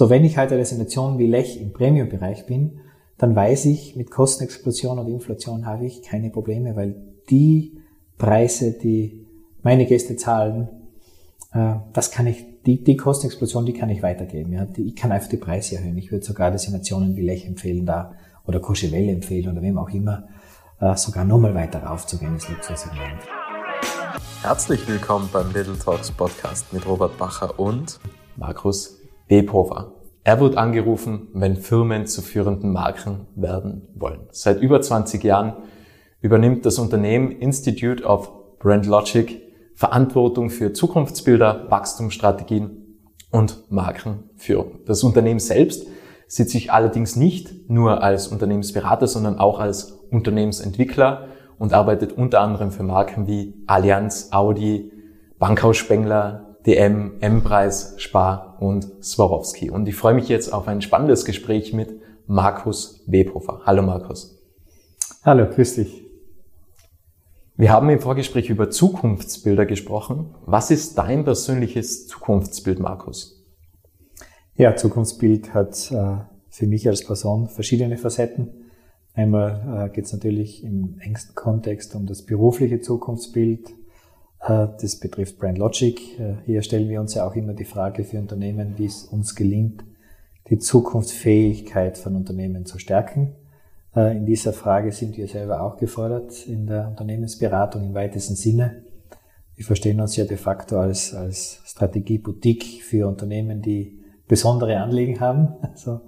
So, wenn ich halt eine Destination wie Lech im Premium-Bereich bin, dann weiß ich, mit Kostenexplosion und Inflation habe ich keine Probleme, weil die Preise, die meine Gäste zahlen, äh, das kann ich, die, die Kostenexplosion, die kann ich weitergeben. Ja. Ich kann einfach die Preise erhöhen. Ich würde sogar Destinationen wie Lech empfehlen, da oder Courchevel empfehlen oder wem auch immer, äh, sogar nochmal weiter raufzugehen ins Luxussegment. Herzlich willkommen beim Little Talks Podcast mit Robert Bacher und Markus Bebhofer. Er wird angerufen, wenn Firmen zu führenden Marken werden wollen. Seit über 20 Jahren übernimmt das Unternehmen Institute of Brand Logic Verantwortung für Zukunftsbilder, Wachstumsstrategien und Markenführung. Das Unternehmen selbst sieht sich allerdings nicht nur als Unternehmensberater, sondern auch als Unternehmensentwickler und arbeitet unter anderem für Marken wie Allianz, Audi, Bankhaus Spengler, DM, M-Preis, Spar und Swarovski. Und ich freue mich jetzt auf ein spannendes Gespräch mit Markus Webhofer. Hallo Markus. Hallo, grüß dich. Wir haben im Vorgespräch über Zukunftsbilder gesprochen. Was ist dein persönliches Zukunftsbild, Markus? Ja, Zukunftsbild hat äh, für mich als Person verschiedene Facetten. Einmal äh, geht es natürlich im engsten Kontext um das berufliche Zukunftsbild. Äh, das betrifft Brand Logic. Äh, hier stellen wir uns ja auch immer die Frage für Unternehmen, wie es uns gelingt, die Zukunftsfähigkeit von Unternehmen zu stärken. Äh, in dieser Frage sind wir selber auch gefordert in der Unternehmensberatung im weitesten Sinne. Wir verstehen uns ja de facto als, als Strategie-Boutique für Unternehmen, die besondere Anliegen haben. Also,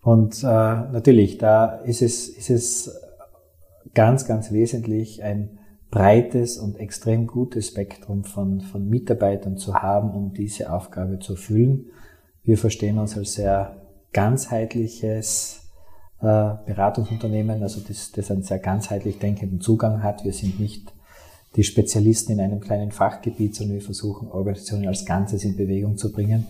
und äh, natürlich, da ist es, ist es ganz, ganz wesentlich, ein breites und extrem gutes Spektrum von, von Mitarbeitern zu haben, um diese Aufgabe zu erfüllen. Wir verstehen uns als sehr ganzheitliches äh, Beratungsunternehmen, also das, das einen sehr ganzheitlich denkenden Zugang hat. Wir sind nicht die Spezialisten in einem kleinen Fachgebiet, sondern wir versuchen, Organisationen als Ganzes in Bewegung zu bringen.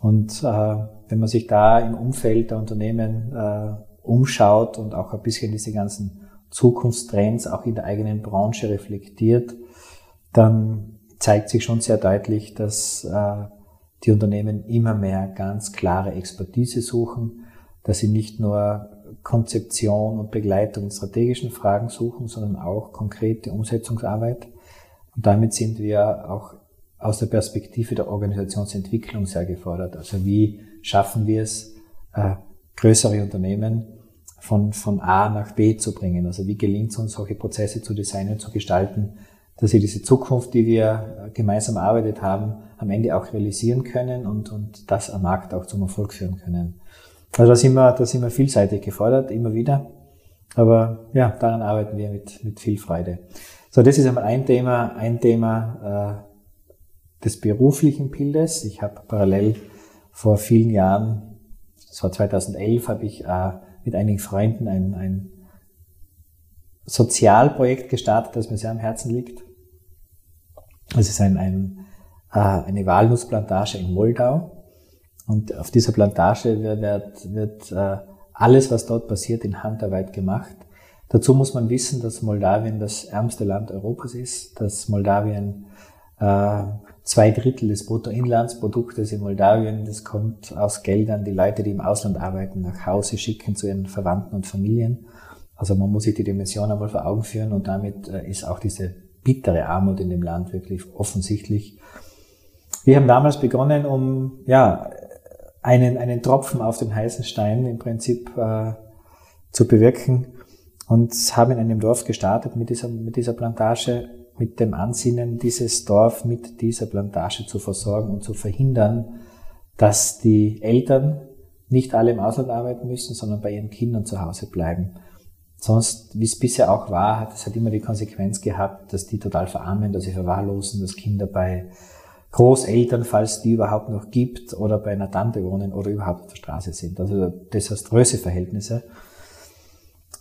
Und äh, wenn man sich da im Umfeld der Unternehmen äh, umschaut und auch ein bisschen diese ganzen Zukunftstrends auch in der eigenen Branche reflektiert, dann zeigt sich schon sehr deutlich, dass äh, die Unternehmen immer mehr ganz klare Expertise suchen, dass sie nicht nur Konzeption und Begleitung in strategischen Fragen suchen, sondern auch konkrete Umsetzungsarbeit. Und damit sind wir auch aus der Perspektive der Organisationsentwicklung sehr gefordert. Also wie schaffen wir es, äh, größere Unternehmen von, von A nach B zu bringen? Also wie gelingt es uns, solche Prozesse zu designen, zu gestalten, dass sie diese Zukunft, die wir gemeinsam erarbeitet haben, am Ende auch realisieren können und, und das am Markt auch zum Erfolg führen können. Also da sind wir, da sind wir vielseitig gefordert, immer wieder. Aber ja, daran arbeiten wir mit, mit viel Freude. So, das ist einmal ein Thema, ein Thema äh, des beruflichen Bildes. Ich habe parallel vor vielen Jahren, das war 2011, habe ich äh, mit einigen Freunden ein, ein Sozialprojekt gestartet, das mir sehr am Herzen liegt. Es ist ein, ein, äh, eine Walnussplantage in Moldau. Und auf dieser Plantage wird, wird äh, alles, was dort passiert, in Handarbeit gemacht. Dazu muss man wissen, dass Moldawien das ärmste Land Europas ist, dass Moldawien äh, zwei Drittel des Bruttoinlandsproduktes in Moldawien, das kommt aus Geldern, die Leute, die im Ausland arbeiten, nach Hause schicken zu ihren Verwandten und Familien. Also man muss sich die Dimension einmal vor Augen führen und damit äh, ist auch diese bittere Armut in dem Land wirklich offensichtlich. Wir haben damals begonnen, um ja einen, einen Tropfen auf den heißen Stein im Prinzip äh, zu bewirken und haben in einem Dorf gestartet mit dieser, mit dieser Plantage, mit dem Ansinnen, dieses Dorf mit dieser Plantage zu versorgen und zu verhindern, dass die Eltern nicht alle im Ausland arbeiten müssen, sondern bei ihren Kindern zu Hause bleiben. Sonst, wie es bisher auch war, hat es halt immer die Konsequenz gehabt, dass die total verarmen, dass sie verwahrlosen, dass Kinder bei Großeltern, falls die überhaupt noch gibt, oder bei einer Tante wohnen oder überhaupt auf der Straße sind. Also desaströse Verhältnisse.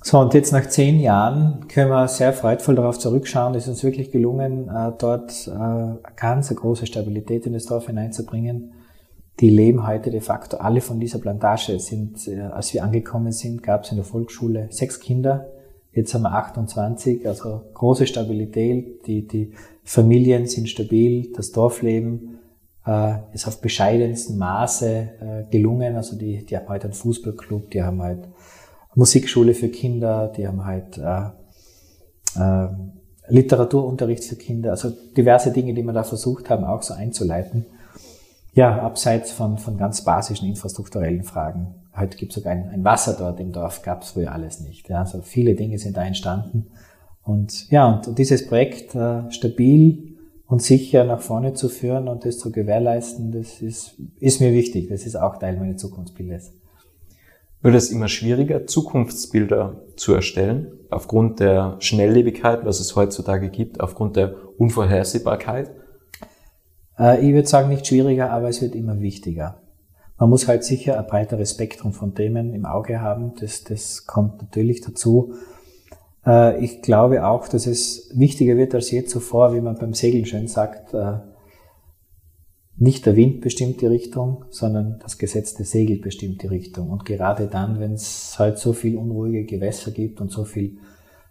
So, und jetzt nach zehn Jahren können wir sehr freudvoll darauf zurückschauen. Es ist uns wirklich gelungen, äh, dort eine äh, ganz große Stabilität in das Dorf hineinzubringen. Die leben heute de facto alle von dieser Plantage. Sind, äh, als wir angekommen sind, gab es in der Volksschule sechs Kinder. Jetzt haben wir 28, also große Stabilität. Die, die Familien sind stabil, das Dorfleben ist auf bescheidensten Maße gelungen. Also die, die haben halt einen Fußballclub, die haben halt Musikschule für Kinder, die haben halt äh, äh, Literaturunterricht für Kinder, also diverse Dinge, die wir da versucht haben, auch so einzuleiten. Ja, abseits von, von ganz basischen infrastrukturellen Fragen. Heute gibt es sogar ein, ein, Wasser dort im Dorf, gab es früher alles nicht. Ja, also viele Dinge sind da entstanden. Und ja, und dieses Projekt äh, stabil und sicher nach vorne zu führen und das zu gewährleisten, das ist, ist mir wichtig. Das ist auch Teil meines Zukunftsbildes. Wird es immer schwieriger, Zukunftsbilder zu erstellen, aufgrund der Schnelllebigkeit, was es heutzutage gibt, aufgrund der Unvorhersehbarkeit? Äh, ich würde sagen, nicht schwieriger, aber es wird immer wichtiger. Man muss halt sicher ein breiteres Spektrum von Themen im Auge haben. Das, das kommt natürlich dazu. Äh, ich glaube auch, dass es wichtiger wird als je zuvor, wie man beim Segeln schön sagt, äh, nicht der Wind bestimmt die Richtung, sondern das gesetzte Segel bestimmt die Richtung. Und gerade dann, wenn es halt so viel unruhige Gewässer gibt und so viel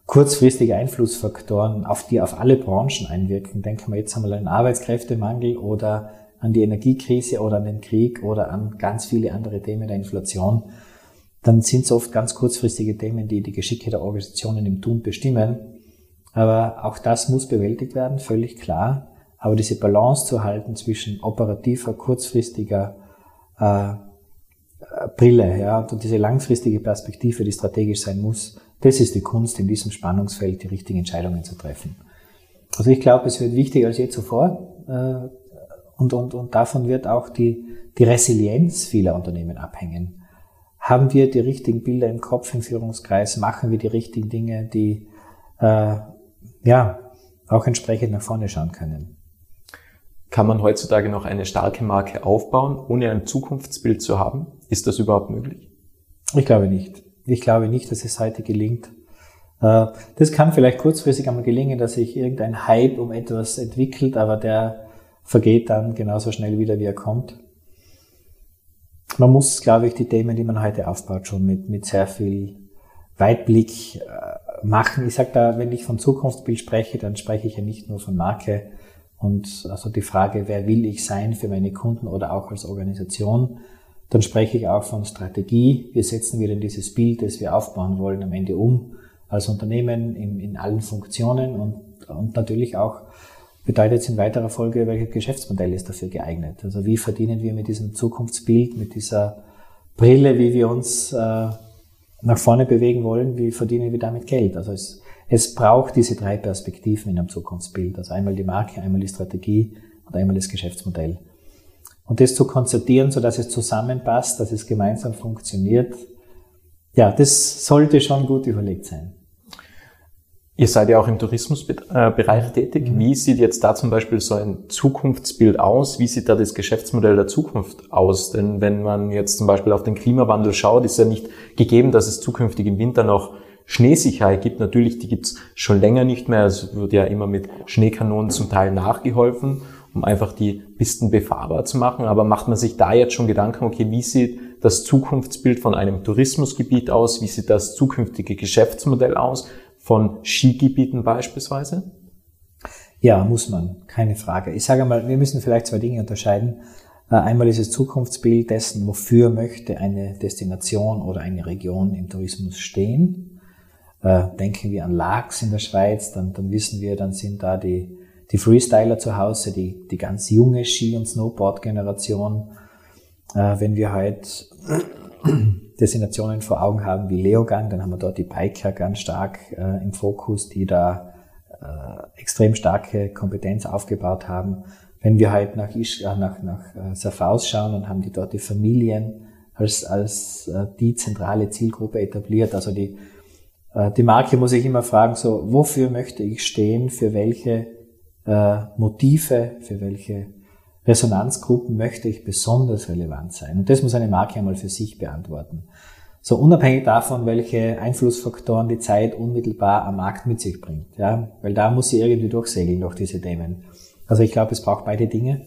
kurzfristige Einflussfaktoren, auf die auf alle Branchen einwirken, denken wir jetzt einmal an den Arbeitskräftemangel oder an die Energiekrise oder an den Krieg oder an ganz viele andere Themen der Inflation, dann sind es oft ganz kurzfristige Themen, die die Geschicke der Organisationen im Tun bestimmen. Aber auch das muss bewältigt werden, völlig klar. Aber diese Balance zu halten zwischen operativer, kurzfristiger äh, Brille ja, und diese langfristige Perspektive, die strategisch sein muss, das ist die Kunst, in diesem Spannungsfeld die richtigen Entscheidungen zu treffen. Also ich glaube, es wird wichtiger als je zuvor äh, und, und, und davon wird auch die, die Resilienz vieler Unternehmen abhängen. Haben wir die richtigen Bilder im Kopf im Führungskreis? Machen wir die richtigen Dinge, die äh, ja auch entsprechend nach vorne schauen können? Kann man heutzutage noch eine starke Marke aufbauen, ohne ein Zukunftsbild zu haben? Ist das überhaupt möglich? Ich glaube nicht. Ich glaube nicht, dass es heute gelingt. Äh, das kann vielleicht kurzfristig einmal gelingen, dass sich irgendein Hype um etwas entwickelt, aber der vergeht dann genauso schnell wieder, wie er kommt man muss, glaube ich, die Themen, die man heute aufbaut, schon mit, mit sehr viel Weitblick äh, machen. Ich sage da, wenn ich von Zukunftsbild spreche, dann spreche ich ja nicht nur von Marke und also die Frage, wer will ich sein für meine Kunden oder auch als Organisation, dann spreche ich auch von Strategie. Wie setzen wir denn dieses Bild, das wir aufbauen wollen, am Ende um als Unternehmen in, in allen Funktionen und, und natürlich auch bedeutet es in weiterer Folge, welches Geschäftsmodell ist dafür geeignet. Also wie verdienen wir mit diesem Zukunftsbild, mit dieser Brille, wie wir uns äh, nach vorne bewegen wollen, wie verdienen wir damit Geld? Also es, es braucht diese drei Perspektiven in einem Zukunftsbild. Also einmal die Marke, einmal die Strategie und einmal das Geschäftsmodell. Und das zu konzertieren, so dass es zusammenpasst, dass es gemeinsam funktioniert, ja, das sollte schon gut überlegt sein. Ihr seid ja auch im Tourismusbereich tätig. Mhm. Wie sieht jetzt da zum Beispiel so ein Zukunftsbild aus? Wie sieht da das Geschäftsmodell der Zukunft aus? Denn wenn man jetzt zum Beispiel auf den Klimawandel schaut, ist ja nicht gegeben, dass es zukünftig im Winter noch Schneesicherheit gibt. Natürlich, die gibt es schon länger nicht mehr. Es wird ja immer mit Schneekanonen zum Teil nachgeholfen, um einfach die Pisten befahrbar zu machen. Aber macht man sich da jetzt schon Gedanken, okay, wie sieht das Zukunftsbild von einem Tourismusgebiet aus? Wie sieht das zukünftige Geschäftsmodell aus? von Skigebieten beispielsweise? Ja, muss man, keine Frage. Ich sage mal, wir müssen vielleicht zwei Dinge unterscheiden. Äh, einmal ist das Zukunftsbild dessen, wofür möchte eine Destination oder eine Region im Tourismus stehen. Äh, denken wir an Laax in der Schweiz, dann, dann wissen wir, dann sind da die, die Freestyler zu Hause, die, die ganz junge Ski- und Snowboard-Generation. Äh, wenn wir halt Destinationen vor Augen haben wie Leogang, dann haben wir dort die Biker ganz stark äh, im Fokus, die da äh, extrem starke Kompetenz aufgebaut haben. Wenn wir halt nach, Isch, äh, nach, nach äh, Safaus schauen, dann haben die dort die Familien als, als äh, die zentrale Zielgruppe etabliert. Also die, die Marke muss ich immer fragen, so, wofür möchte ich stehen, für welche äh, Motive, für welche Resonanzgruppen möchte ich besonders relevant sein? Und das muss eine Marke einmal für sich beantworten. So unabhängig davon, welche Einflussfaktoren die Zeit unmittelbar am Markt mit sich bringt. Ja? Weil da muss sie irgendwie durchsegeln durch diese Themen. Also ich glaube, es braucht beide Dinge.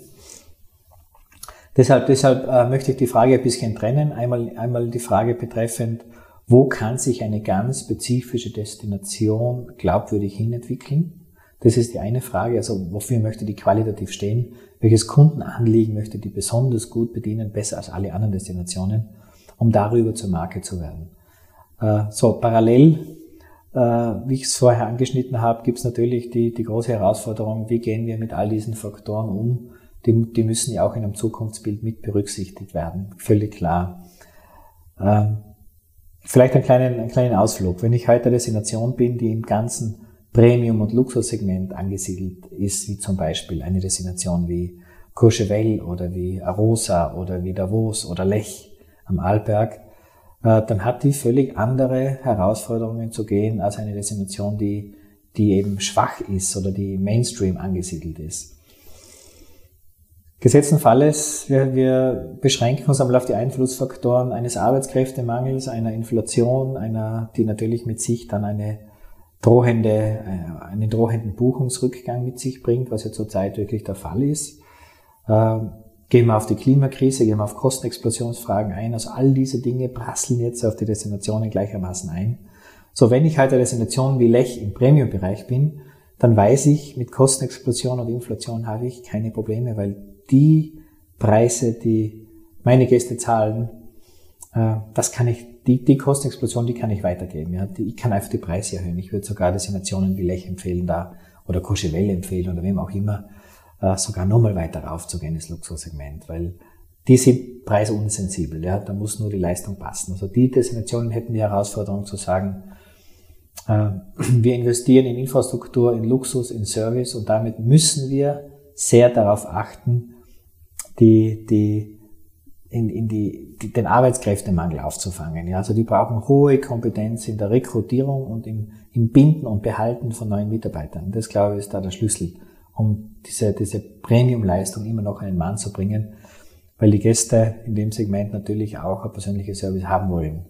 Deshalb, deshalb äh, möchte ich die Frage ein bisschen trennen. Einmal, einmal die Frage betreffend, wo kann sich eine ganz spezifische Destination glaubwürdig hinentwickeln? Das ist die eine Frage. Also wofür möchte die qualitativ stehen? Welches Kundenanliegen möchte die besonders gut bedienen, besser als alle anderen Destinationen, um darüber zur Marke zu werden? Äh, so, parallel, äh, wie ich es vorher angeschnitten habe, gibt es natürlich die, die große Herausforderung, wie gehen wir mit all diesen Faktoren um? Die, die müssen ja auch in einem Zukunftsbild mit berücksichtigt werden, völlig klar. Ähm, vielleicht einen kleinen, einen kleinen Ausflug. Wenn ich heute eine Destination bin, die im ganzen Premium- und Luxussegment angesiedelt ist, wie zum Beispiel eine Destination wie Courchevel oder wie Arosa oder wie Davos oder Lech am Arlberg, äh, dann hat die völlig andere Herausforderungen zu gehen als eine Destination, die, die eben schwach ist oder die Mainstream angesiedelt ist. Gesetzten Falles, wir, wir beschränken uns einmal auf die Einflussfaktoren eines Arbeitskräftemangels, einer Inflation, einer, die natürlich mit sich dann eine drohende, äh, einen drohenden Buchungsrückgang mit sich bringt, was ja zurzeit wirklich der Fall ist. Ähm, gehen wir auf die Klimakrise, gehen wir auf Kostenexplosionsfragen ein. Also all diese Dinge prasseln jetzt auf die Destinationen gleichermaßen ein. So, wenn ich halt eine Destination wie Lech im Premium-Bereich bin, dann weiß ich, mit Kostenexplosion und Inflation habe ich keine Probleme, weil die Preise, die meine Gäste zahlen, äh, das kann ich die, die Kostenexplosion, die kann ich weitergeben. Ja. Ich kann einfach die Preise erhöhen. Ich würde sogar Destinationen wie Lech empfehlen da oder Courchevel empfehlen oder wem auch immer, äh, sogar nochmal weiter raufzugehen ins Luxussegment, weil die sind preisunsensibel. Ja. Da muss nur die Leistung passen. Also die Destinationen hätten die Herausforderung zu sagen, äh, wir investieren in Infrastruktur, in Luxus, in Service und damit müssen wir sehr darauf achten, die, die in, in die, die, den Arbeitskräftemangel aufzufangen. Ja, also die brauchen hohe Kompetenz in der Rekrutierung und im, im Binden und Behalten von neuen Mitarbeitern. Das, glaube ich, ist da der Schlüssel, um diese, diese Premium-Leistung immer noch einen Mann zu bringen, weil die Gäste in dem Segment natürlich auch ein persönliches Service haben wollen.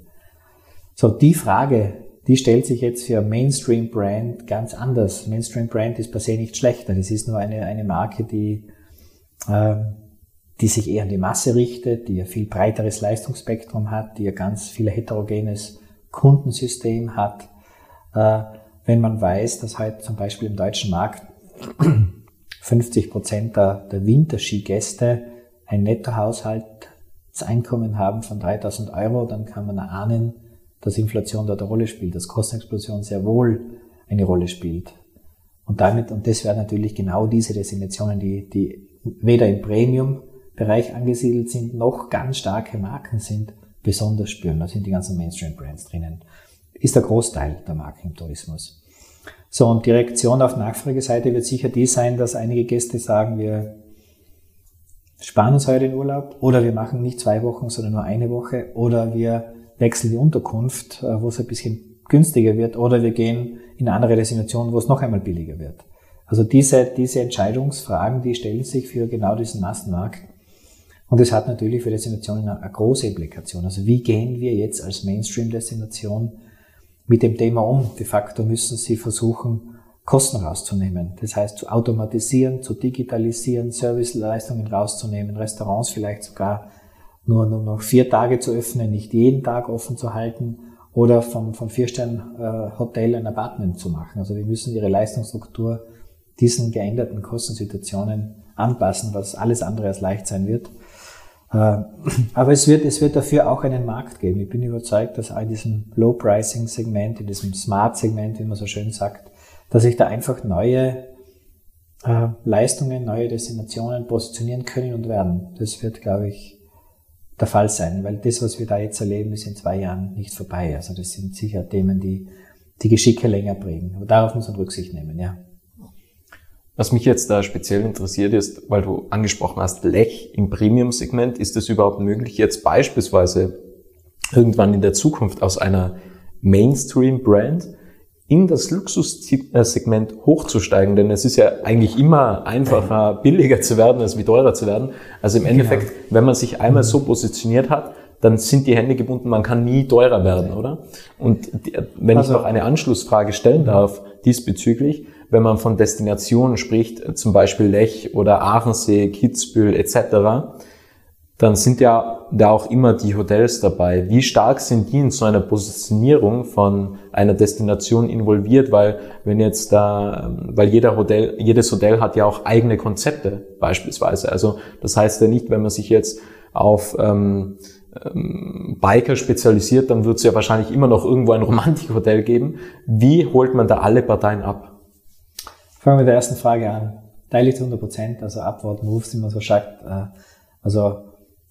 So, die Frage, die stellt sich jetzt für Mainstream Brand ganz anders. Mainstream Brand ist per se nicht schlechter. Das ist nur eine, eine Marke, die ähm, die sich eher an die Masse richtet, die ein viel breiteres Leistungsspektrum hat, die ein ganz viel heterogenes Kundensystem hat. Äh, wenn man weiß, dass halt zum Beispiel im deutschen Markt 50 Prozent der, der Winterskigäste ein Nettohaushaltseinkommen haben von 3000 Euro, dann kann man erahnen, dass Inflation dort eine Rolle spielt, dass Kostenexplosion sehr wohl eine Rolle spielt. Und damit, und das wären natürlich genau diese Destinationen, die, die weder im Premium Bereich angesiedelt sind, noch ganz starke Marken sind, besonders spüren. Da sind die ganzen Mainstream-Brands drinnen. Ist der Großteil der Marken im Tourismus. So, und die Reaktion auf Nachfrageseite wird sicher die sein, dass einige Gäste sagen, wir sparen uns heute den Urlaub oder wir machen nicht zwei Wochen, sondern nur eine Woche oder wir wechseln die Unterkunft, äh, wo es ein bisschen günstiger wird oder wir gehen in eine andere Destination, wo es noch einmal billiger wird. Also diese, diese Entscheidungsfragen, die stellen sich für genau diesen Massenmarkt und es hat natürlich für Destinationen eine, große Implikation. Also wie gehen wir jetzt als Mainstream-Destination mit dem Thema um? De facto müssen Sie versuchen, Kosten rauszunehmen. Das heißt, zu automatisieren, zu digitalisieren, Serviceleistungen rauszunehmen, Restaurants vielleicht sogar nur, nur noch vier Tage zu öffnen, nicht jeden Tag offen zu halten oder vom, vom Vier-Stern-Hotel ein Apartment zu machen. Also wir müssen ihre Leistungsstruktur diesen geänderten Kostensituationen anpassen, was alles andere als leicht sein wird. Äh, aber es wird, es wird dafür auch einen Markt geben. Ich bin überzeugt, dass in diesem Low-Pricing-Segment, in diesem Smart-Segment, wie man so schön sagt, dass sich da einfach neue äh, Leistungen, neue Destinationen positionieren können und werden. Das wird, glaube ich, der Fall sein, weil das, was wir da jetzt erleben, ist in zwei Jahren nicht vorbei. Also das sind sicher Themen, die die Geschicke länger prägen. Aber darauf muss man Rücksicht nehmen, ja. Was mich jetzt da speziell interessiert ist, weil du angesprochen hast, Lech im Premium-Segment, ist es überhaupt möglich, jetzt beispielsweise irgendwann in der Zukunft aus einer Mainstream-Brand in das Luxussegment hochzusteigen, denn es ist ja eigentlich immer einfacher, billiger zu werden, als wie teurer zu werden. Also im genau. Endeffekt, genau. wenn man sich einmal so positioniert hat, dann sind die Hände gebunden, man kann nie teurer werden, oder? Und wenn also, ich noch eine Anschlussfrage stellen darf diesbezüglich, wenn man von Destinationen spricht, zum Beispiel Lech oder Aachensee, Kitzbühel etc., dann sind ja da auch immer die Hotels dabei. Wie stark sind die in so einer Positionierung von einer Destination involviert? Weil wenn jetzt da, weil jeder Hotel, jedes Hotel hat ja auch eigene Konzepte beispielsweise. Also das heißt ja nicht, wenn man sich jetzt auf ähm, ähm, Biker spezialisiert, dann wird es ja wahrscheinlich immer noch irgendwo ein Romantikhotel geben. Wie holt man da alle Parteien ab? Fangen wir mit der ersten Frage an. Teile ich zu 100 Prozent, also Upward Moves, wie man so sagt. Äh, also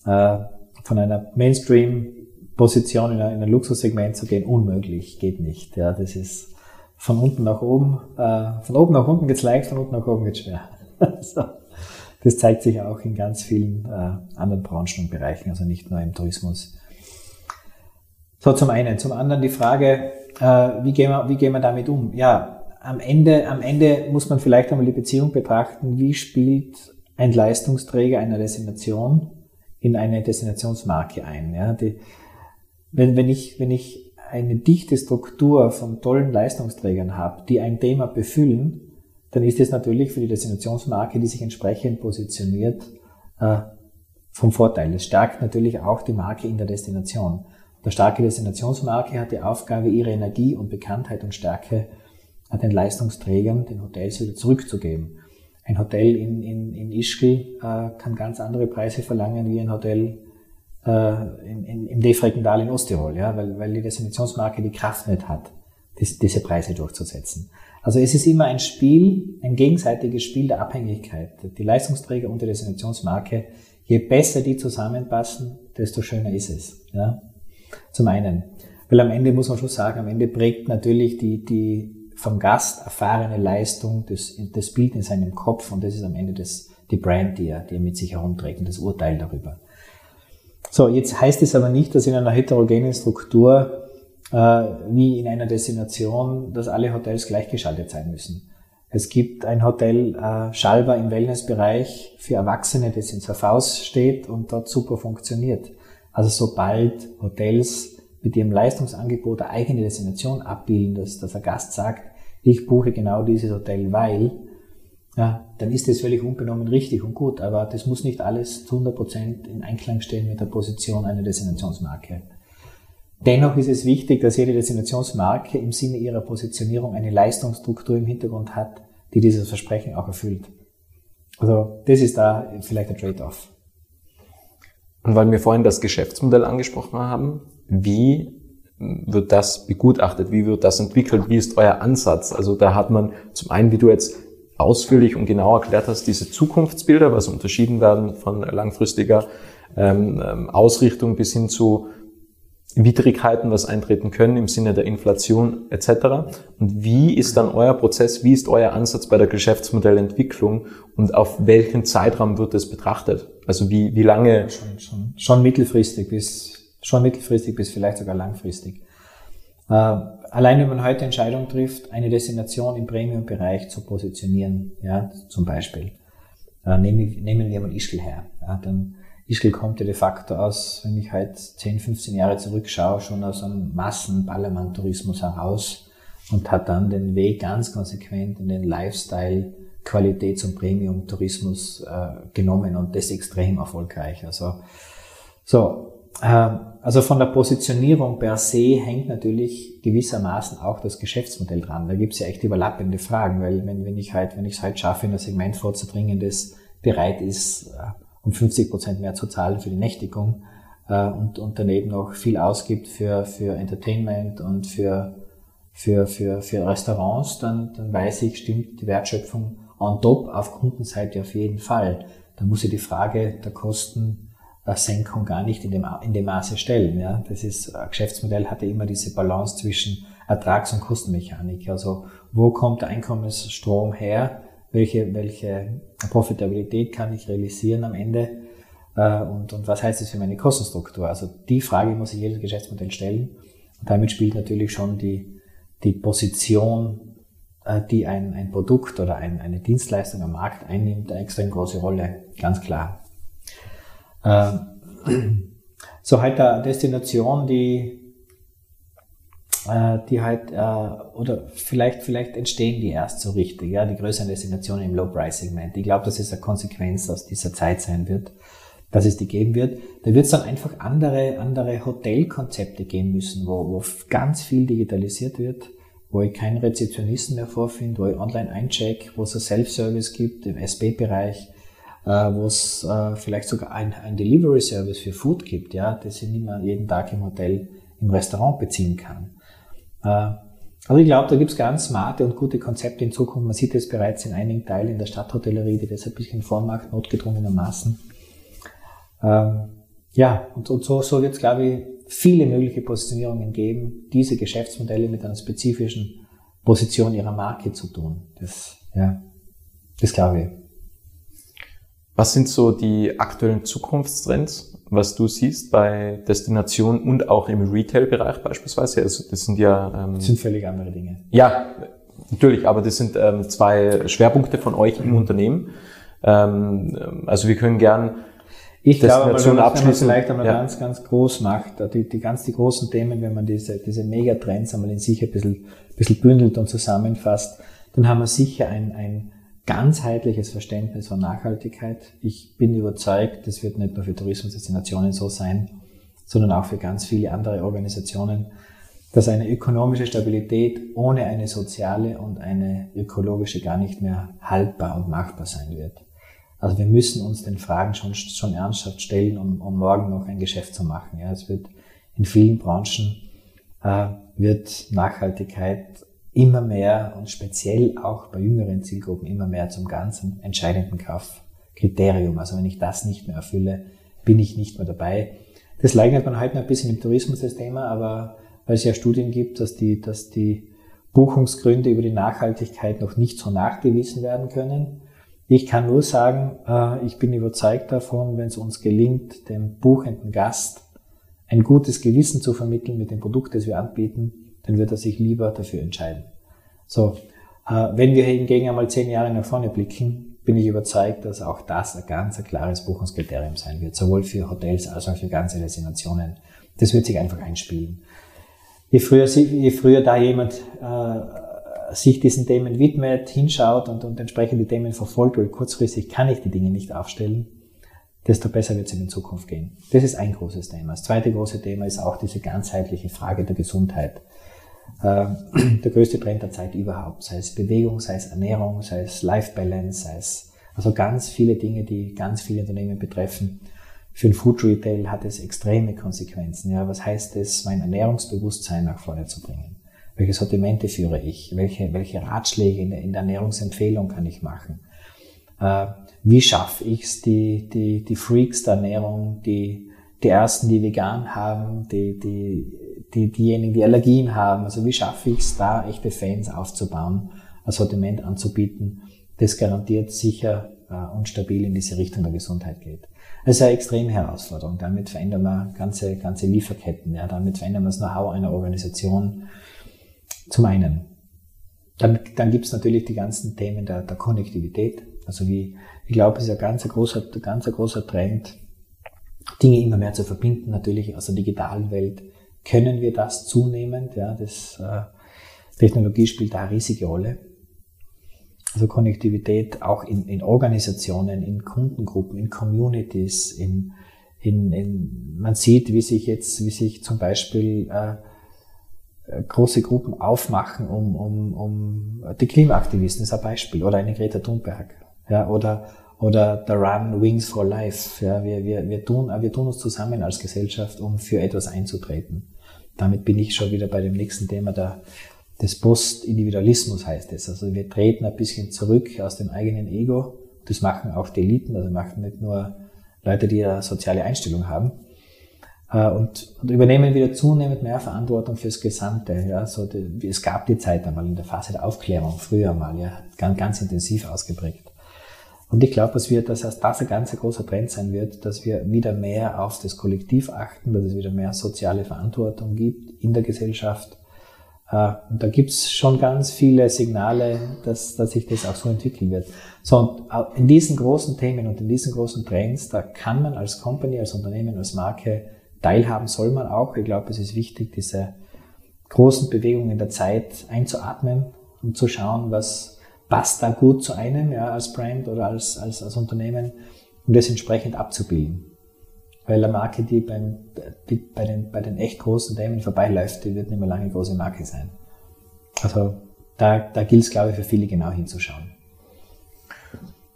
äh, von einer Mainstream-Position in, in ein Luxussegment zu gehen, unmöglich, geht nicht. Ja, das ist von unten nach oben, äh, von oben nach unten geht's leicht, von unten nach oben geht's schwer. so. Das zeigt sich auch in ganz vielen anderen Branchen und Bereichen, also nicht nur im Tourismus. So zum einen. Zum anderen die Frage, wie, gehen wir, wie gehen wir damit um? Ja, am Ende, am Ende muss man vielleicht einmal die Beziehung betrachten, wie spielt ein Leistungsträger einer Destination in eine Destinationsmarke ein. Ja? Die, wenn, wenn, ich, wenn ich eine dichte Struktur von tollen Leistungsträgern habe, die ein Thema befüllen, dann ist es natürlich für die Destinationsmarke, die sich entsprechend positioniert, äh, vom Vorteil. Es stärkt natürlich auch die Marke in der Destination. Der starke Destinationsmarke hat die Aufgabe, ihre Energie und Bekanntheit und Stärke den Leistungsträgern, den Hotels wieder zurückzugeben. Ein Hotel in, in, in Ischgl äh, kann ganz andere Preise verlangen wie ein Hotel äh, in, in, im Defreckendal in Osttirol, ja, weil, weil die Destinationsmarke die Kraft nicht hat, dies, diese Preise durchzusetzen. Also es ist immer ein Spiel, ein gegenseitiges Spiel der Abhängigkeit. Die Leistungsträger und die Destinationsmarke, je besser die zusammenpassen, desto schöner ist es. Ja? Zum einen. Weil am Ende muss man schon sagen, am Ende prägt natürlich die, die vom Gast erfahrene Leistung das, das Bild in seinem Kopf und das ist am Ende das, die Brand, die er, die er mit sich herumträgt und das Urteil darüber. So, jetzt heißt es aber nicht, dass in einer heterogenen Struktur äh, wie in einer Destination, dass alle Hotels gleichgeschaltet sein müssen. Es gibt ein Hotel äh, Schalber im Wellnessbereich für Erwachsene, das in Safhaus steht und dort super funktioniert. Also sobald Hotels mit ihrem Leistungsangebot eine eigene Destination abbilden, dass, dass ein Gast sagt, ich buche genau dieses Hotel, weil, ja, dann ist das völlig unbenommen richtig und gut, aber das muss nicht alles zu 100% in Einklang stehen mit der Position einer Destinationsmarke. Dennoch ist es wichtig, dass jede Destinationsmarke im Sinne ihrer Positionierung eine Leistungsstruktur im Hintergrund hat, die dieses Versprechen auch erfüllt. Also das ist da vielleicht ein Trade-off. Und weil wir vorhin das Geschäftsmodell angesprochen haben, wie wird das begutachtet? Wie wird das entwickelt? Wie ist euer Ansatz? Also da hat man zum einen, wie du jetzt ausführlich und genau erklärt hast, diese Zukunftsbilder, was unterschieden werden von langfristiger ähm, ähm Ausrichtung bis hin zu Widrigkeiten, was eintreten können im Sinne der Inflation etc. Und wie ist dann euer Prozess, wie ist euer Ansatz bei der Geschäftsmodellentwicklung und auf welchen Zeitraum wird es betrachtet? Also wie, wie lange? Schon, schon, schon mittelfristig bis schon mittelfristig bis vielleicht sogar langfristig. Äh, allein wenn man heute Entscheidung trifft, eine Destination im Premium-Bereich zu positionieren, ja, zum Beispiel, äh, nehmen, nehmen wir mal Ischgl her, ja, dann Ischgl kommt ja de facto aus, wenn ich halt 10, 15 Jahre zurückschaue, schon aus einem Massen-Ballermann-Tourismus heraus und hat dann den Weg ganz konsequent in den Lifestyle, Qualität zum Premium-Tourismus äh, genommen und das extrem erfolgreich. Also so, also von der Positionierung per se hängt natürlich gewissermaßen auch das Geschäftsmodell dran. Da gibt es ja echt überlappende Fragen, weil wenn, wenn ich halt, wenn ich es halt schaffe, in ein Segment vorzudringen, das bereit ist, äh, um 50 Prozent mehr zu zahlen für die Nächtigung äh, und, und daneben noch viel ausgibt für, für Entertainment und für, für, für, für Restaurants, dann, dann weiß ich, stimmt die Wertschöpfung on top auf Kundenseite auf jeden Fall. Dann muss ich die Frage der Kosten Senkung gar nicht in dem, in dem Maße stellen. Ja. Das ist, ein Geschäftsmodell hatte immer diese Balance zwischen Ertrags- und Kostenmechanik. Also wo kommt der Einkommensstrom her? Welche, welche Profitabilität kann ich realisieren am Ende? Äh, und, und was heißt das für meine Kostenstruktur? Also die Frage muss sich jedes Geschäftsmodell stellen. Und damit spielt natürlich schon die, die Position, äh, die ein, ein Produkt oder ein, eine Dienstleistung am Markt einnimmt, eine extrem große Rolle, ganz klar. Ähm, so halt eine Destination, die, äh, die halt, äh, oder vielleicht, vielleicht entstehen die erst so richtig, ja, die größeren Destinationen im Low-Price-Segment. Ich glaube, dass es eine Konsequenz aus dieser Zeit sein wird. dass es die geben wird. Da wird es dann einfach andere, andere Hotelkonzepte geben müssen, wo, wo ganz viel digitalisiert wird, wo ich keinen Rezeptionisten mehr vorfinde, wo ich online eincheck, wo es ein Self-Service gibt im SB-Bereich, äh, wo es äh, vielleicht sogar ein, ein Delivery-Service für Food gibt, ja, das ich nicht mehr jeden Tag im Hotel, im Restaurant beziehen kann. Äh, also ich glaube, da gibt es ganz smarte und gute Konzepte in Zukunft. Man sieht es bereits in einigen Teilen in der Stadthotellerie, die das ein bisschen vormacht, notgedrungenermaßen. Ähm, ja, und, und so, so wird es, glaube ich, viele mögliche Positionierungen geben, diese Geschäftsmodelle mit einer spezifischen Position ihrer Marke zu tun. Das, ja, das glaube ich. Was sind so die aktuellen Zukunftstrends, was du siehst bei Destinationen und auch im Retail-Bereich beispielsweise? Also das sind ja ähm, das sind völlig andere Dinge. Ja, natürlich, aber das sind ähm, zwei Schwerpunkte von euch im Unternehmen. Ähm, also wir können gern ich glaube, wenn man es vielleicht einmal ja. ganz, ganz groß macht, die, die ganz die großen Themen, wenn man diese, diese Megatrends einmal in sich ein bisschen, ein bisschen bündelt und zusammenfasst, dann haben wir sicher ein, ein ganzheitliches Verständnis von Nachhaltigkeit. Ich bin überzeugt, das wird nicht nur für Tourismusdestinationen so sein, sondern auch für ganz viele andere Organisationen, dass eine ökonomische Stabilität ohne eine soziale und eine ökologische gar nicht mehr haltbar und machbar sein wird. Also wir müssen uns den Fragen schon, schon ernsthaft stellen, um, um morgen noch ein Geschäft zu machen. Ja, es wird in vielen Branchen äh, wird Nachhaltigkeit immer mehr und speziell auch bei jüngeren Zielgruppen immer mehr zum ganzen entscheidenden Kaufkriterium. Also wenn ich das nicht mehr erfülle, bin ich nicht mehr dabei. Das leugnet man heute noch ein bisschen im Tourismus das Thema, aber weil es ja Studien gibt, dass die, dass die Buchungsgründe über die Nachhaltigkeit noch nicht so nachgewiesen werden können. Ich kann nur sagen, äh, ich bin überzeugt davon, wenn es uns gelingt, dem buchenden Gast ein gutes Gewissen zu vermitteln mit dem Produkt, das wir anbieten, dann wird er sich lieber dafür entscheiden. So, äh, wenn wir hingegen einmal zehn Jahre nach vorne blicken, bin ich überzeugt, dass auch das ein ganz ein klares Buchungskriterium sein wird, sowohl für Hotels als auch für ganze Destinationen. Das wird sich einfach einspielen. Je früher, je früher da jemand äh, sich diesen Themen widmet, hinschaut und, und entsprechend die Themen verfolgt, weil kurzfristig kann ich die Dinge nicht aufstellen, desto besser wird es in Zukunft gehen. Das ist ein großes Thema. Das zweite große Thema ist auch diese ganzheitliche Frage der Gesundheit. Äh, der größte Trend der Zeit überhaupt, sei es Bewegung, sei es Ernährung, sei es Life Balance, sei es also ganz viele Dinge, die ganz viele Unternehmen betreffen. Für den Food Retail hat es extreme Konsequenzen. Ja, was heißt es, mein Ernährungsbewusstsein nach vorne zu bringen? Welche Sortimente führe ich? Welche, welche Ratschläge in der, in der Ernährungsempfehlung kann ich machen? Äh, wie schaffe ich es, die, die, die Freaks der Ernährung, die, die ersten, die vegan haben, die, die die, diejenigen, die Allergien haben. Also wie schaffe ich es da, echte Fans aufzubauen, ein Sortiment anzubieten, das garantiert sicher äh, und stabil in diese Richtung der Gesundheit geht. Das ist eine extreme Herausforderung. Damit verändern wir ganze, ganze Lieferketten. Ja, damit verändern wir das Know-how einer Organisation. Zum einen. Dann, dann gibt es natürlich die ganzen Themen der, der Konnektivität. Also wie, ich glaube, es ist ein ganz großer, ganz großer Trend, Dinge immer mehr zu verbinden, natürlich aus der digitalen Welt können wir das zunehmend. Ja, das, äh, Technologie spielt da eine riesige Rolle. Also Konnektivität auch in, in Organisationen, in Kundengruppen, in Communities, in, in, in, man sieht, wie sich jetzt, wie sich zum Beispiel äh, äh große Gruppen aufmachen, um, um, um die Klimaaktivisten ist ein Beispiel, oder eine Greta Thunberg, ja, oder, oder der Run Wings for Life. Ja, wir, wir, wir, tun, wir tun uns zusammen als Gesellschaft, um für etwas einzutreten. Damit bin ich schon wieder bei dem nächsten Thema der, des Postindividualismus heißt es. Also wir treten ein bisschen zurück aus dem eigenen Ego. Das machen auch die Eliten, also machen nicht nur Leute, die eine soziale Einstellung haben. Äh, und, und übernehmen wieder zunehmend mehr Verantwortung fürs Gesamte. Ja, so die, es gab die Zeit einmal in der Phase der Aufklärung, früher mal, ja, ganz, ganz intensiv ausgeprägt. Und ich glaube, dass wir, dass das ein ganz großer Trend sein wird, dass wir wieder mehr auf das Kollektiv achten, dass es wieder mehr soziale Verantwortung gibt in der Gesellschaft. Äh, und da gibt's schon ganz viele Signale, dass, dass sich das auch so entwickeln wird. So, und in diesen großen Themen und in diesen großen Trends, da kann man als Company, als Unternehmen, als Marke teilhaben, soll man auch. Ich glaube, es ist wichtig, diese großen Bewegungen der Zeit einzuatmen und zu schauen, was, passt da gut zu einem, ja, als Brand oder als, als, als Unternehmen, um das entsprechend abzubilden. Weil eine Marke, die, beim, die bei, den, bei den echt großen Themen vorbeiläuft, die wird nicht mehr lange große Marke sein. Also da, da gilt es, glaube ich, für viele genau hinzuschauen.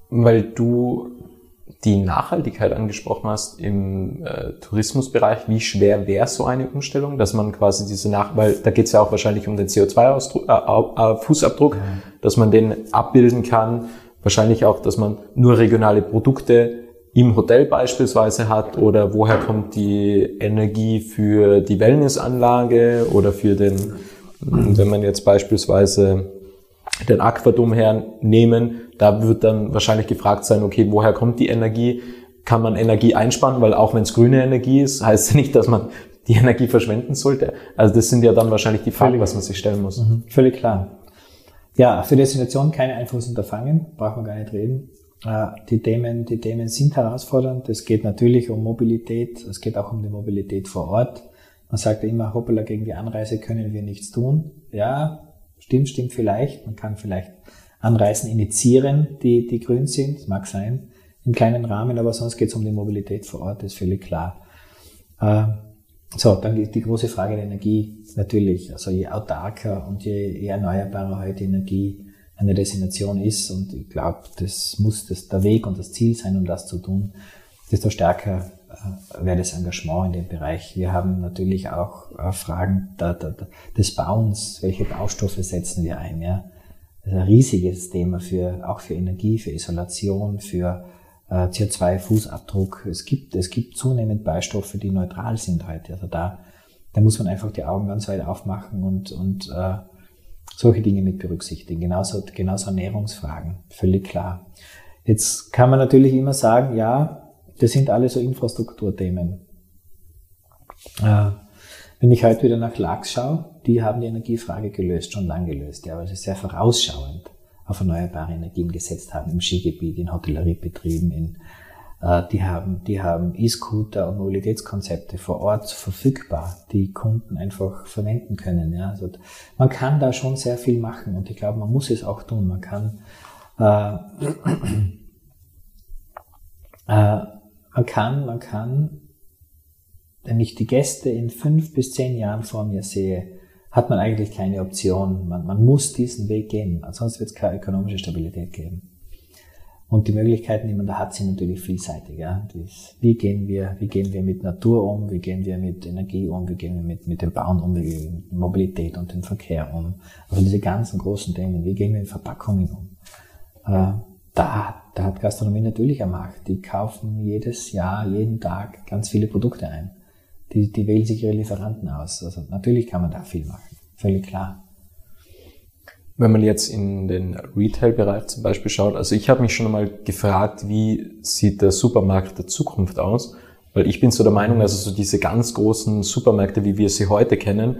Weil du die Nachhaltigkeit angesprochen hast im äh, Tourismusbereich, wie schwer wäre so eine Umstellung, dass man quasi diese Nach, weil da geht es ja auch wahrscheinlich um den CO2-Fußabdruck, äh, äh, dass man den abbilden kann, wahrscheinlich auch, dass man nur regionale Produkte im Hotel beispielsweise hat oder woher kommt die Energie für die Wellnessanlage oder für den, wenn man jetzt beispielsweise den Aquadom hernehmen, da wird dann wahrscheinlich gefragt sein, okay, woher kommt die Energie? Kann man Energie einsparen? Weil auch wenn es grüne Energie ist, heißt es nicht, dass man die Energie verschwenden sollte. Also das sind ja dann wahrscheinlich die Fragen, was man sich stellen muss. Mhm. Völlig klar. Ja, für Destination keine einfaches Unterfangen, brauchen wir gar nicht reden. Äh, die Themen, die Themen sind herausfordernd. Es geht natürlich um Mobilität, es geht auch um die Mobilität vor Ort. Man sagt ja immer, hoppala, gegen die Anreise können wir nichts tun. Ja, stimmt, stimmt vielleicht. Man kann vielleicht Anreisen initiieren, die, die grün sind, das mag sein, im kleinen Rahmen, aber sonst geht es um die Mobilität vor Ort, ist völlig klar. Äh, so, dann die, große Frage der Energie, natürlich. Also je autarker und je, je erneuerbarer heute Energie eine Destination ist, und ich glaube, das muss das der Weg und das Ziel sein, um das zu tun, desto stärker äh, wäre das Engagement in dem Bereich. Wir haben natürlich auch äh, Fragen da, da, des Bauens, welche Baustoffe setzen wir ein, ja. Das ist ein riesiges Thema für, auch für Energie, für Isolation, für äh, CO2-Fußabdruck. Es gibt, es gibt zunehmend Beistoffe, die neutral sind heute. Also da, da muss man einfach die Augen ganz weit aufmachen und, und äh, solche Dinge mit berücksichtigen. Genauso, genauso Ernährungsfragen, völlig klar. Jetzt kann man natürlich immer sagen, ja, das sind alle so Infrastrukturthemen. Äh, wenn ich heute wieder nach Lachs schaue, die haben die Energiefrage gelöst, schon lange gelöst, ja, weil sie sehr vorausschauend auf erneuerbare Energien gesetzt haben, im Skigebiet, in Hotelleriebetrieben, in, äh, die haben, die haben E-Scooter und Mobilitätskonzepte vor Ort verfügbar, die Kunden einfach verwenden können, ja. Also man kann da schon sehr viel machen und ich glaube, man muss es auch tun. Man kann, äh, äh, man kann, man kann wenn ich die Gäste in fünf bis zehn Jahren vor mir sehe, hat man eigentlich keine Option. Man, man muss diesen Weg gehen, sonst wird es keine ökonomische Stabilität geben. Und die Möglichkeiten, die man da hat, sind natürlich vielseitig. Ja. Dies, wie, gehen wir, wie gehen wir mit Natur um, wie gehen wir mit Energie um, wie gehen wir mit, mit dem Bauen um, wie gehen wir mit Mobilität und dem Verkehr um. Also diese ganzen großen Themen, wie gehen wir mit Verpackungen um. Äh, da, da hat Gastronomie natürlich eine Macht. Die kaufen jedes Jahr, jeden Tag ganz viele Produkte ein die, die wählen sich ihre Lieferanten aus. Also natürlich kann man da viel machen, völlig klar. Wenn man jetzt in den Retail-Bereich zum Beispiel schaut, also ich habe mich schon einmal gefragt, wie sieht der Supermarkt der Zukunft aus? Weil ich bin so der Meinung, also so diese ganz großen Supermärkte, wie wir sie heute kennen,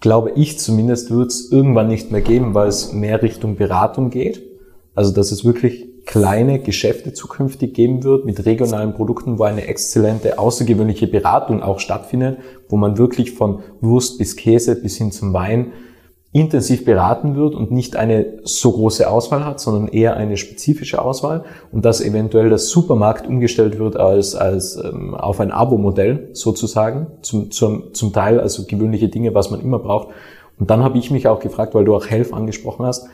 glaube ich zumindest, wird es irgendwann nicht mehr geben, weil es mehr Richtung Beratung geht. Also dass es wirklich kleine Geschäfte zukünftig geben wird mit regionalen Produkten, wo eine exzellente, außergewöhnliche Beratung auch stattfindet, wo man wirklich von Wurst bis Käse bis hin zum Wein intensiv beraten wird und nicht eine so große Auswahl hat, sondern eher eine spezifische Auswahl und dass eventuell das Supermarkt umgestellt wird als, als ähm, auf ein Abo-Modell sozusagen, zum, zum, zum Teil also gewöhnliche Dinge, was man immer braucht. Und dann habe ich mich auch gefragt, weil du auch Health angesprochen hast,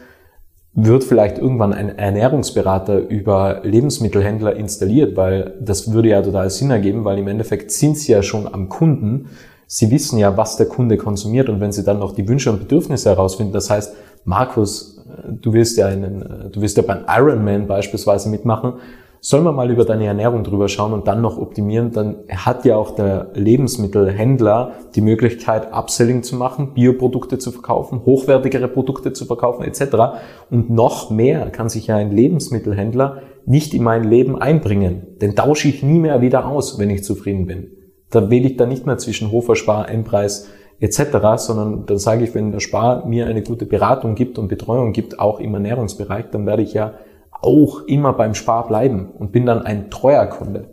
wird vielleicht irgendwann ein Ernährungsberater über Lebensmittelhändler installiert, weil das würde ja total Sinn ergeben, weil im Endeffekt sind sie ja schon am Kunden. Sie wissen ja, was der Kunde konsumiert und wenn sie dann noch die Wünsche und Bedürfnisse herausfinden, das heißt, Markus, äh, du willst ja einen, äh, du willst ja beim Ironman beispielsweise mitmachen, Sollen wir mal über deine Ernährung drüber schauen und dann noch optimieren, dann hat ja auch der Lebensmittelhändler die Möglichkeit, Upselling zu machen, Bioprodukte zu verkaufen, hochwertigere Produkte zu verkaufen etc. Und noch mehr kann sich ja ein Lebensmittelhändler nicht in mein Leben einbringen. Den tausche ich nie mehr wieder aus, wenn ich zufrieden bin. Da wähle ich dann nicht mehr zwischen Hofer, Spar, Endpreis etc., sondern dann sage ich, wenn der Spar mir eine gute Beratung gibt und Betreuung gibt, auch im Ernährungsbereich, dann werde ich ja auch immer beim Spar bleiben und bin dann ein treuer Kunde.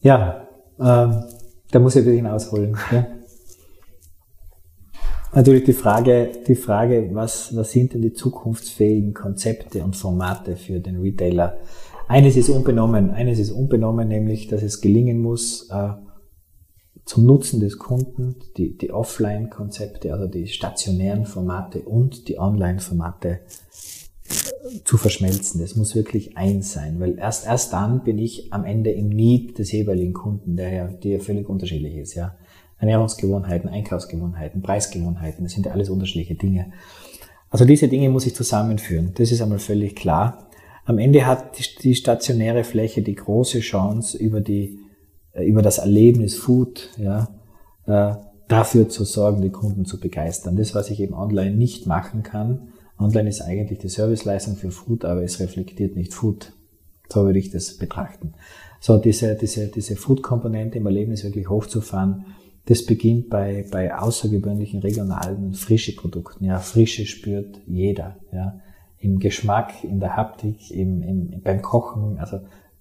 Ja, ähm, da muss ich bisschen ausholen. Ja. Natürlich die Frage, die Frage, was, was sind denn die zukunftsfähigen Konzepte und Formate für den Retailer? Eines ist unbenommen, eines ist unbenommen, nämlich, dass es gelingen muss, äh, zum Nutzen des Kunden die, die Offline-Konzepte, also die stationären Formate und die Online-Formate zu verschmelzen. Das muss wirklich eins sein, weil erst, erst dann bin ich am Ende im Need des jeweiligen Kunden, der ja, der ja völlig unterschiedlich ist, ja. Ernährungsgewohnheiten, Einkaufsgewohnheiten, Preisgewohnheiten, das sind ja alles unterschiedliche Dinge. Also diese Dinge muss ich zusammenführen. Das ist einmal völlig klar. Am Ende hat die, die stationäre Fläche die große Chance, über die äh, über das Erlebnis Food, ja, äh, dafür zu sorgen, die Kunden zu begeistern. Das, was ich eben online nicht machen kann. Online ist eigentlich die Serviceleistung für Food, aber es reflektiert nicht Food. So würde ich das betrachten. So, diese, diese, diese Food-Komponente im Erlebnis wirklich hochzufahren, das beginnt bei, bei außergewöhnlichen regionalen frische Produkten. Ja, Frische spürt jeder. Ja, im Geschmack, in der Haptik, im, im, beim Kochen, also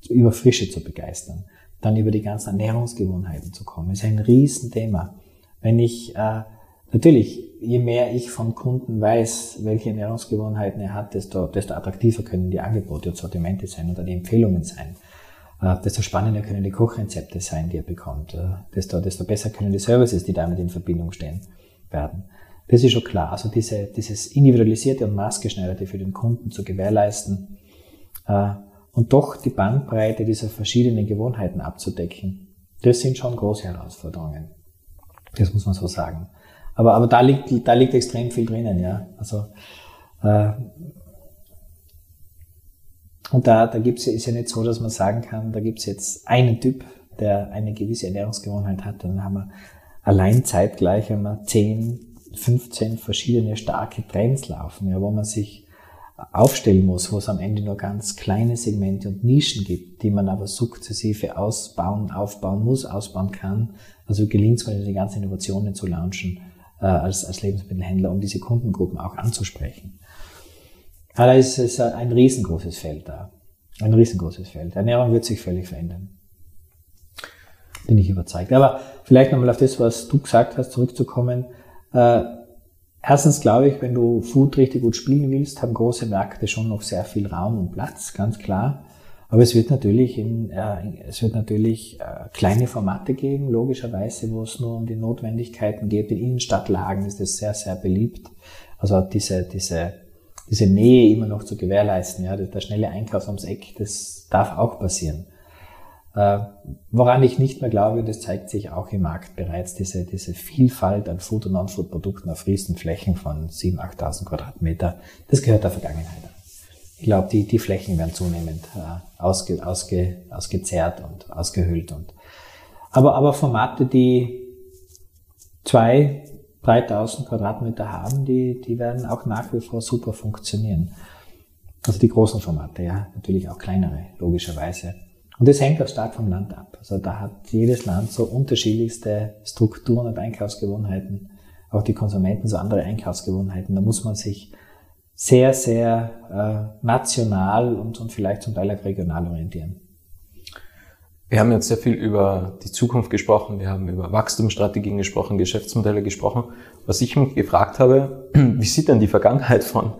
über Frische zu begeistern dann über die ganzen Ernährungsgewohnheiten zu kommen. Ist ein Riesenthema. Wenn ich, äh, natürlich, je mehr ich von Kunden weiß, welche Ernährungsgewohnheiten er hat, desto, desto attraktiver können die Angebote und Sortimente sein oder die Empfehlungen sein. Äh, desto spannender können die Kochrezepte sein, die er bekommt. Äh, desto, desto besser können die Services, die damit in Verbindung stehen, werden. Das ist schon klar. Also diese, dieses individualisierte und maßgeschneiderte für den Kunden zu gewährleisten, äh, und doch die Bandbreite dieser verschiedenen Gewohnheiten abzudecken, das sind schon große Herausforderungen. Das muss man so sagen. Aber, aber da liegt, da liegt extrem viel drinnen, ja. Also, äh, und da, da gibt's, ist ja nicht so, dass man sagen kann, da gibt's jetzt einen Typ, der eine gewisse Ernährungsgewohnheit hat, dann haben wir allein zeitgleich haben wir 10, 15 verschiedene starke Trends laufen, ja, wo man sich aufstellen muss, wo es am Ende nur ganz kleine Segmente und Nischen gibt, die man aber sukzessive ausbauen, aufbauen muss, ausbauen kann. Also gelingt es die ganzen Innovationen zu launchen äh, als, als Lebensmittelhändler, um diese Kundengruppen auch anzusprechen. Aber da ist es ein riesengroßes Feld da. Ein riesengroßes Feld. Ernährung wird sich völlig verändern. Bin ich überzeugt. Aber vielleicht nochmal auf das, was du gesagt hast, zurückzukommen. Äh, Erstens glaube ich, wenn du Food richtig gut spielen willst, haben große Märkte schon noch sehr viel Raum und Platz, ganz klar. Aber es wird natürlich, in, äh, es wird natürlich äh, kleine Formate geben, logischerweise, wo es nur um die Notwendigkeiten geht. In Innenstadtlagen ist es sehr, sehr beliebt. Also diese, diese, diese Nähe immer noch zu gewährleisten, ja, der, schnelle Einkauf ums Eck, das darf auch passieren. Äh, woran ich nicht mehr glaube, das zeigt sich auch im Markt bereits, diese, diese Vielfalt an Food- und Non-Food-Produkten auf Riesenflächen von 7.000, 8.000 Quadratmeter, das gehört der Vergangenheit an. Ich glaube, die, die Flächen werden zunehmend äh, ausge, ausge, ausgezehrt und ausgehöhlt. Und, aber, aber Formate, die zwei, 3.000 Quadratmeter haben, die, die werden auch nach wie vor super funktionieren. Also die großen Formate, ja, natürlich auch kleinere, logischerweise. Und das hängt auch stark vom Land ab. Also da hat jedes Land so unterschiedlichste Strukturen und Einkaufsgewohnheiten, auch die Konsumenten so andere Einkaufsgewohnheiten. Da muss man sich sehr, sehr äh, national und, und vielleicht zum Teil auch regional orientieren. Wir haben jetzt sehr viel über die Zukunft gesprochen, wir haben über Wachstumsstrategien gesprochen, Geschäftsmodelle gesprochen. Was ich mich gefragt habe, wie sieht denn die Vergangenheit von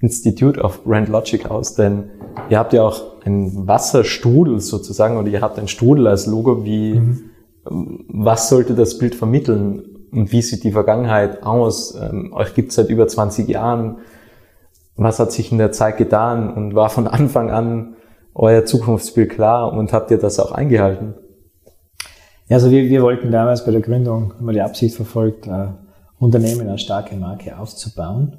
Institute of Brand Logic aus? Denn ihr habt ja auch einen Wasserstrudel sozusagen oder ihr habt ein Strudel als Logo. Wie, mhm. was sollte das Bild vermitteln und wie sieht die Vergangenheit aus? Ähm, euch gibt es seit über 20 Jahren. Was hat sich in der Zeit getan und war von Anfang an euer Zukunftsbild klar und habt ihr das auch eingehalten? Ja, also wir, wir wollten damals bei der Gründung immer die Absicht verfolgt, äh, Unternehmen als starke Marke aufzubauen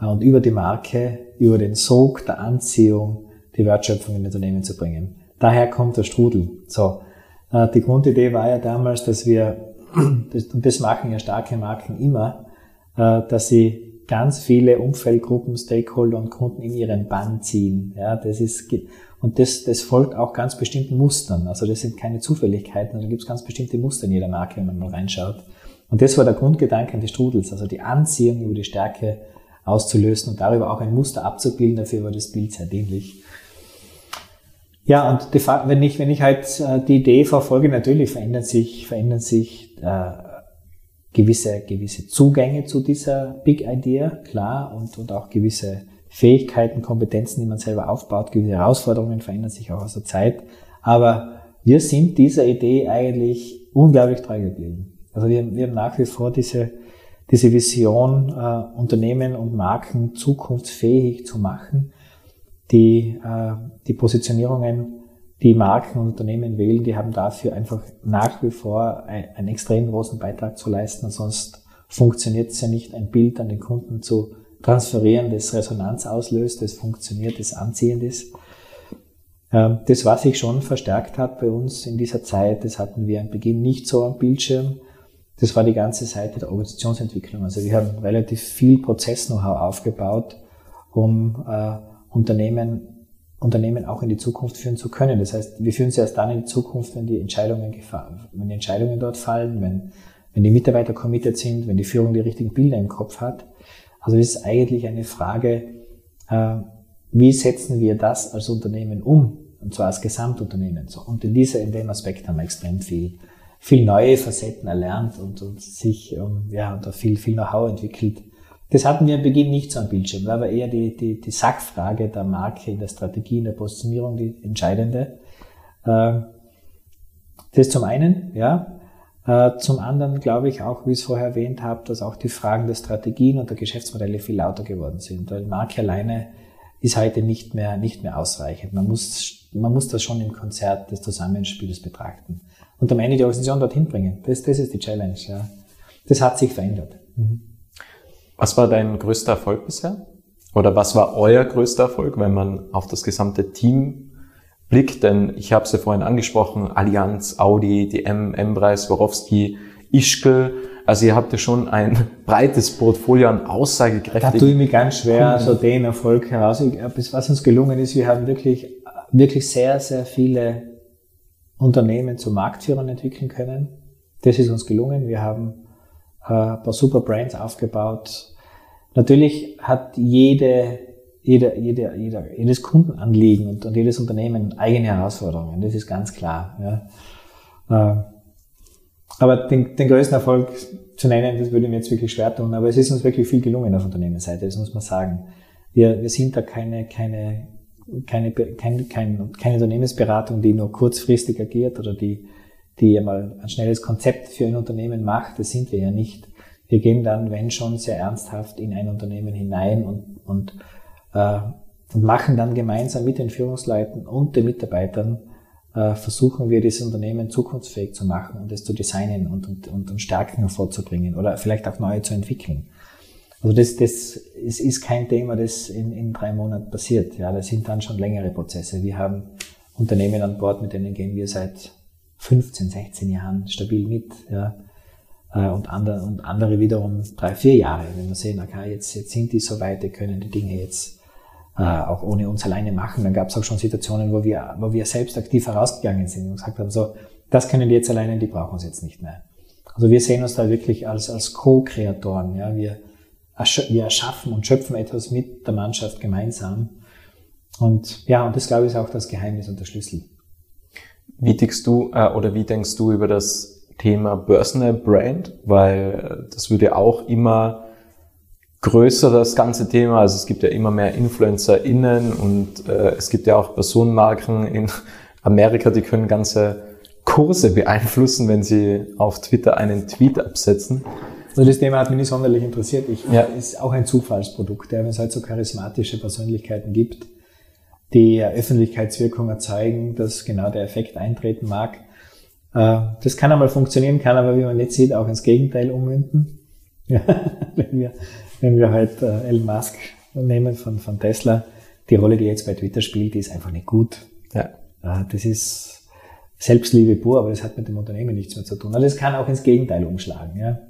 und über die Marke, über den Sog der Anziehung die Wertschöpfung in Unternehmen zu bringen. Daher kommt der Strudel. So, äh, die Grundidee war ja damals, dass wir, und das machen ja starke Marken immer, äh, dass sie ganz viele Umfeldgruppen, Stakeholder und Kunden in ihren Bann ziehen. Ja, das ist, und das, das folgt auch ganz bestimmten Mustern. Also das sind keine Zufälligkeiten, da gibt es ganz bestimmte Muster in jeder Marke, wenn man mal reinschaut. Und das war der Grundgedanke des Strudels, also die Anziehung über die Stärke auszulösen und darüber auch ein Muster abzubilden. Dafür war das Bild sehr dienlich. Ja, und wenn ich, wenn ich halt äh, die Idee verfolge, natürlich verändern sich, verändern sich äh, gewisse, gewisse Zugänge zu dieser Big Idea, klar, und, und auch gewisse Fähigkeiten, Kompetenzen, die man selber aufbaut. Gewisse Herausforderungen verändern sich auch aus der Zeit. Aber wir sind dieser Idee eigentlich unglaublich treu geblieben. Also wir, wir haben nach wie vor diese, diese Vision, äh, Unternehmen und Marken zukunftsfähig zu machen. Die, äh, die Positionierungen, die Marken und Unternehmen wählen, die haben dafür einfach nach wie vor ein, einen extrem großen Beitrag zu leisten. Sonst funktioniert es ja nicht, ein Bild an den Kunden zu transferieren, das Resonanz auslöst, das funktioniert, das anziehend ist. Ähm, das, was sich schon verstärkt hat bei uns in dieser Zeit, das hatten wir am Beginn nicht so am Bildschirm. Das war die ganze Seite der Organisationsentwicklung. Also wir haben relativ viel Prozess-Know-how aufgebaut, um äh, Unternehmen, Unternehmen auch in die Zukunft führen zu können. Das heißt, wir führen sie erst dann in die Zukunft, wenn die Entscheidungen, wenn die Entscheidungen dort fallen, wenn, wenn die Mitarbeiter committed sind, wenn die Führung die richtigen Bilder im Kopf hat. Also es ist eigentlich eine Frage, äh, wie setzen wir das als Unternehmen um? Und zwar als Gesamtunternehmen. So. Und in dieser, in dem Aspekt haben wir extrem viel, viel neue Facetten erlernt und, und sich, um, ja, da viel, viel Know-how entwickelt. Das hatten wir am Beginn nicht so am Bildschirm. Da war eher die, die, die Sackfrage der Marke in der Strategie, in der Positionierung die entscheidende. Äh, das zum einen, ja. Äh, zum anderen glaube ich auch, wie ich es vorher erwähnt habe, dass auch die Fragen der Strategien und der Geschäftsmodelle viel lauter geworden sind. Weil Marke alleine ist heute nicht mehr, nicht mehr ausreichend. Man muss, man muss das schon im Konzert des Zusammenspiels betrachten. Und am Ende die Organisation dorthin bringen. Das, das ist die Challenge. Ja. Das hat sich verändert. Mhm. Was war dein größter Erfolg bisher? Oder was war euer größter Erfolg, wenn man auf das gesamte Team blickt? Denn ich habe es ja vorhin angesprochen, Allianz, Audi, die M, M-Preis, Swarovski, Ischgl. Also ihr habt ja schon ein breites Portfolio an aussagekräftigen. Da tue ich mich ganz schwer, so den Erfolg heraus. Was uns gelungen ist, wir haben wirklich, wirklich sehr, sehr viele Unternehmen zu Marktführern entwickeln können. Das ist uns gelungen. Wir haben äh, ein paar super Brands aufgebaut. Natürlich hat jede, jede, jede, jeder, jedes Kundenanliegen und, und jedes Unternehmen eigene Herausforderungen. Das ist ganz klar. Ja. Äh, aber den, den größten Erfolg zu nennen, das würde mir jetzt wirklich schwer tun. Aber es ist uns wirklich viel gelungen auf Unternehmensseite, das muss man sagen. Wir, wir sind da keine, keine, keine, kein, kein, keine Unternehmensberatung, die nur kurzfristig agiert oder die, die einmal ein schnelles Konzept für ein Unternehmen macht. Das sind wir ja nicht. Wir gehen dann, wenn schon, sehr ernsthaft in ein Unternehmen hinein und, und, äh, und machen dann gemeinsam mit den Führungsleuten und den Mitarbeitern äh, versuchen wir, dieses Unternehmen zukunftsfähig zu machen und es zu designen und, und, und, und Stärken hervorzubringen oder vielleicht auch neue zu entwickeln. Also das, das ist, ist kein Thema, das in, in drei Monaten passiert. Ja, das sind dann schon längere Prozesse. Wir haben Unternehmen an Bord, mit denen gehen wir seit 15, 16 Jahren stabil mit. Ja. Äh, und andere, und andere wiederum drei, vier Jahre. Wenn wir sehen, okay, jetzt, jetzt sind die so weit, die können die Dinge jetzt äh, auch ohne uns alleine machen. Dann gab es auch schon Situationen, wo wir, wo wir selbst aktiv herausgegangen sind und gesagt haben, so, das können die jetzt alleine, die brauchen uns jetzt nicht mehr. Also wir sehen uns da wirklich als, als Co-Kreatoren. Ja? Wir, wir erschaffen und schöpfen etwas mit der Mannschaft gemeinsam. Und ja, und das glaube ich ist auch das Geheimnis und der Schlüssel. Wie denkst du äh, oder wie denkst du über das Thema Personal Brand? Weil das würde auch immer größer, das ganze Thema. Also es gibt ja immer mehr InfluencerInnen und äh, es gibt ja auch Personenmarken in Amerika, die können ganze Kurse beeinflussen, wenn sie auf Twitter einen Tweet absetzen. Also das Thema hat mich nicht sonderlich interessiert. Ich, ja. ist auch ein Zufallsprodukt, ja, wenn es halt so charismatische Persönlichkeiten gibt, die Öffentlichkeitswirkung erzeugen, dass genau der Effekt eintreten mag. Äh, das kann einmal funktionieren, kann aber, wie man jetzt sieht, auch ins Gegenteil ummünden. Ja, wenn wir wenn wir halt äh, Elon Musk nehmen von, von Tesla, die Rolle, die er jetzt bei Twitter spielt, die ist einfach nicht gut. Ja. Äh, das ist Selbstliebe pur, aber das hat mit dem Unternehmen nichts mehr zu tun. Also es kann auch ins Gegenteil umschlagen. Ja.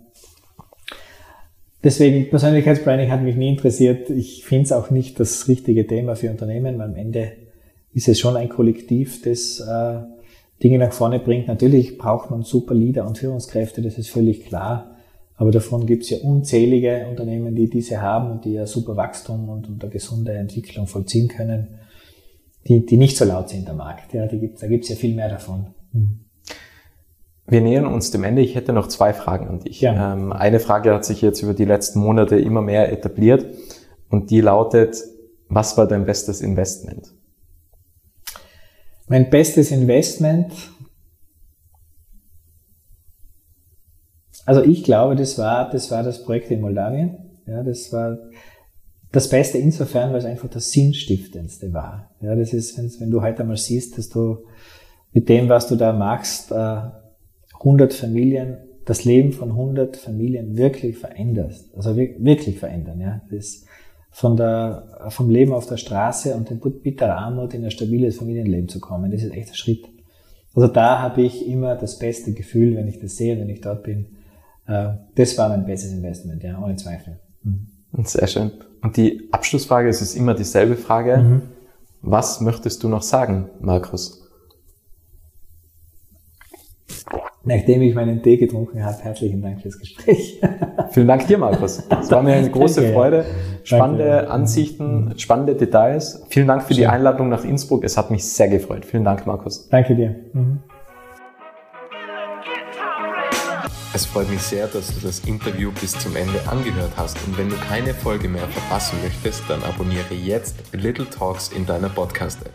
Deswegen, Persönlichkeitsbranding hat mich nie interessiert. Ich finde es auch nicht das richtige Thema für Unternehmen, weil am Ende ist es schon ein Kollektiv, das äh, Dinge nach vorne bringt. Natürlich braucht man super Leader und Führungskräfte, das ist völlig klar. Aber davon gibt es ja unzählige Unternehmen, die diese haben und die ja super Wachstum und, und eine gesunde Entwicklung vollziehen können, die, die nicht so laut sind am Markt. Ja, die gibt, da gibt es ja viel mehr davon. Mhm. Wir nähern uns dem Ende. Ich hätte noch zwei Fragen an dich. Ja. Ähm, eine Frage hat sich jetzt über die letzten Monate immer mehr etabliert und die lautet, Was war dein bestes Investment? Mein bestes Investment, also ich glaube, das war das, war das Projekt in Moldawien. Ja, das war das Beste insofern, weil es einfach das Sinnstiftendste war. Ja, das ist, wenn du heute einmal siehst, dass du mit dem, was du da machst, 100 äh, Familien, das Leben von 100 Familien wirklich veränderst. Also wirklich verändern, ja. Das von der, vom Leben auf der Straße und den bitterer Armut in ein stabiles Familienleben zu kommen, das ist echt ein Schritt. Also da habe ich immer das beste Gefühl, wenn ich das sehe, wenn ich dort bin. Äh, das war mein bestes Investment, ja, ohne Zweifel. Mhm. Sehr schön. Und die Abschlussfrage, es ist immer dieselbe Frage. Mhm. Was möchtest du noch sagen, Markus? Nachdem ich meinen Tee getrunken habe, herzlichen Dank fürs Gespräch. Vielen Dank dir, Markus. Es war mir eine große Danke. Freude. Spannende Danke. Ansichten, spannende Details. Vielen Dank für Schön. die Einladung nach Innsbruck. Es hat mich sehr gefreut. Vielen Dank, Markus. Danke dir. Mhm. Es freut mich sehr, dass du das Interview bis zum Ende angehört hast und wenn du keine Folge mehr verpassen möchtest, dann abonniere jetzt Little Talks in deiner Podcast-App.